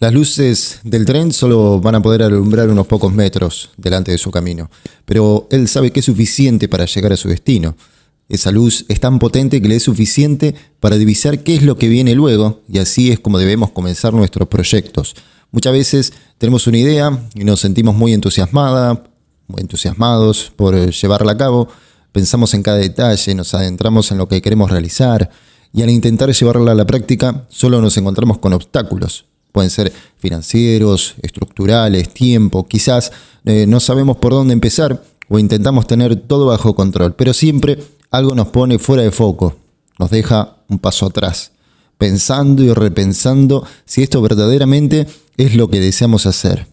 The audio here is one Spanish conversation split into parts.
Las luces del tren solo van a poder alumbrar unos pocos metros delante de su camino, pero él sabe que es suficiente para llegar a su destino. Esa luz es tan potente que le es suficiente para divisar qué es lo que viene luego, y así es como debemos comenzar nuestros proyectos. Muchas veces tenemos una idea y nos sentimos muy entusiasmada, muy entusiasmados por llevarla a cabo, pensamos en cada detalle, nos adentramos en lo que queremos realizar, y al intentar llevarla a la práctica solo nos encontramos con obstáculos, pueden ser financieros, estructurales, tiempo, quizás eh, no sabemos por dónde empezar o intentamos tener todo bajo control, pero siempre algo nos pone fuera de foco, nos deja un paso atrás, pensando y repensando si esto verdaderamente es lo que deseamos hacer.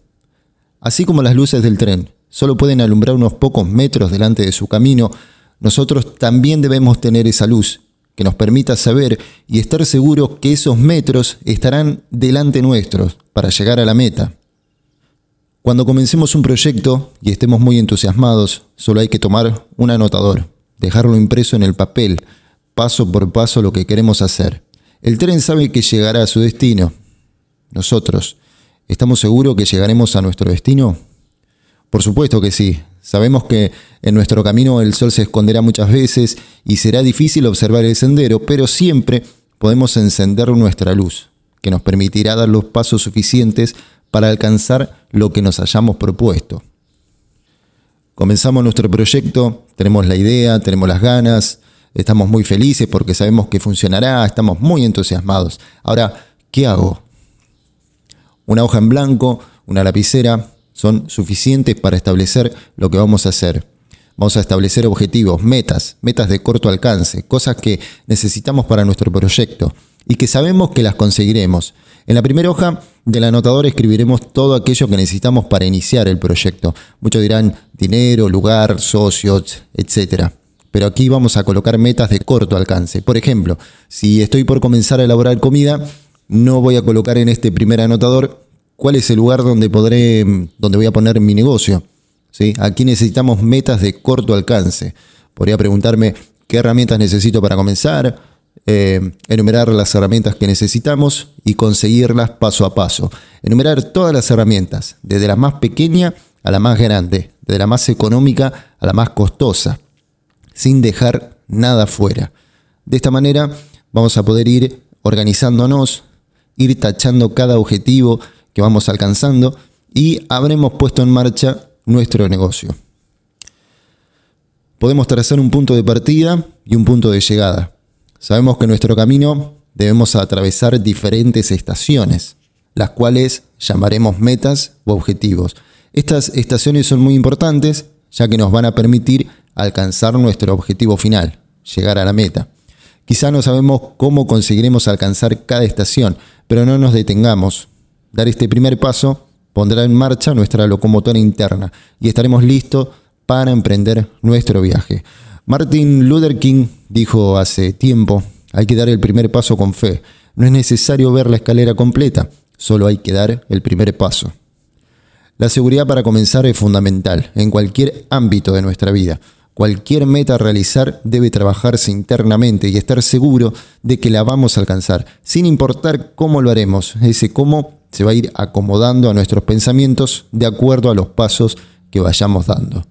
Así como las luces del tren solo pueden alumbrar unos pocos metros delante de su camino, nosotros también debemos tener esa luz que nos permita saber y estar seguros que esos metros estarán delante nuestros para llegar a la meta. Cuando comencemos un proyecto y estemos muy entusiasmados, solo hay que tomar un anotador, dejarlo impreso en el papel, paso por paso lo que queremos hacer. El tren sabe que llegará a su destino. Nosotros, ¿estamos seguros que llegaremos a nuestro destino? Por supuesto que sí, Sabemos que en nuestro camino el sol se esconderá muchas veces y será difícil observar el sendero, pero siempre podemos encender nuestra luz, que nos permitirá dar los pasos suficientes para alcanzar lo que nos hayamos propuesto. Comenzamos nuestro proyecto, tenemos la idea, tenemos las ganas, estamos muy felices porque sabemos que funcionará, estamos muy entusiasmados. Ahora, ¿qué hago? Una hoja en blanco, una lapicera, son suficientes para establecer lo que vamos a hacer. Vamos a establecer objetivos, metas, metas de corto alcance, cosas que necesitamos para nuestro proyecto y que sabemos que las conseguiremos. En la primera hoja del anotador escribiremos todo aquello que necesitamos para iniciar el proyecto. Muchos dirán dinero, lugar, socios, etc. Pero aquí vamos a colocar metas de corto alcance. Por ejemplo, si estoy por comenzar a elaborar comida, no voy a colocar en este primer anotador cuál es el lugar donde podré, donde voy a poner mi negocio. ¿Sí? Aquí necesitamos metas de corto alcance. Podría preguntarme qué herramientas necesito para comenzar, eh, enumerar las herramientas que necesitamos y conseguirlas paso a paso. Enumerar todas las herramientas, desde la más pequeña a la más grande, desde la más económica a la más costosa, sin dejar nada fuera. De esta manera vamos a poder ir organizándonos, ir tachando cada objetivo, que vamos alcanzando y habremos puesto en marcha nuestro negocio. Podemos trazar un punto de partida y un punto de llegada. Sabemos que en nuestro camino debemos atravesar diferentes estaciones, las cuales llamaremos metas o objetivos. Estas estaciones son muy importantes ya que nos van a permitir alcanzar nuestro objetivo final, llegar a la meta. Quizá no sabemos cómo conseguiremos alcanzar cada estación, pero no nos detengamos, Dar este primer paso pondrá en marcha nuestra locomotora interna y estaremos listos para emprender nuestro viaje. Martin Luther King dijo hace tiempo, hay que dar el primer paso con fe. No es necesario ver la escalera completa, solo hay que dar el primer paso. La seguridad para comenzar es fundamental en cualquier ámbito de nuestra vida. Cualquier meta a realizar debe trabajarse internamente y estar seguro de que la vamos a alcanzar, sin importar cómo lo haremos. Ese cómo se va a ir acomodando a nuestros pensamientos de acuerdo a los pasos que vayamos dando.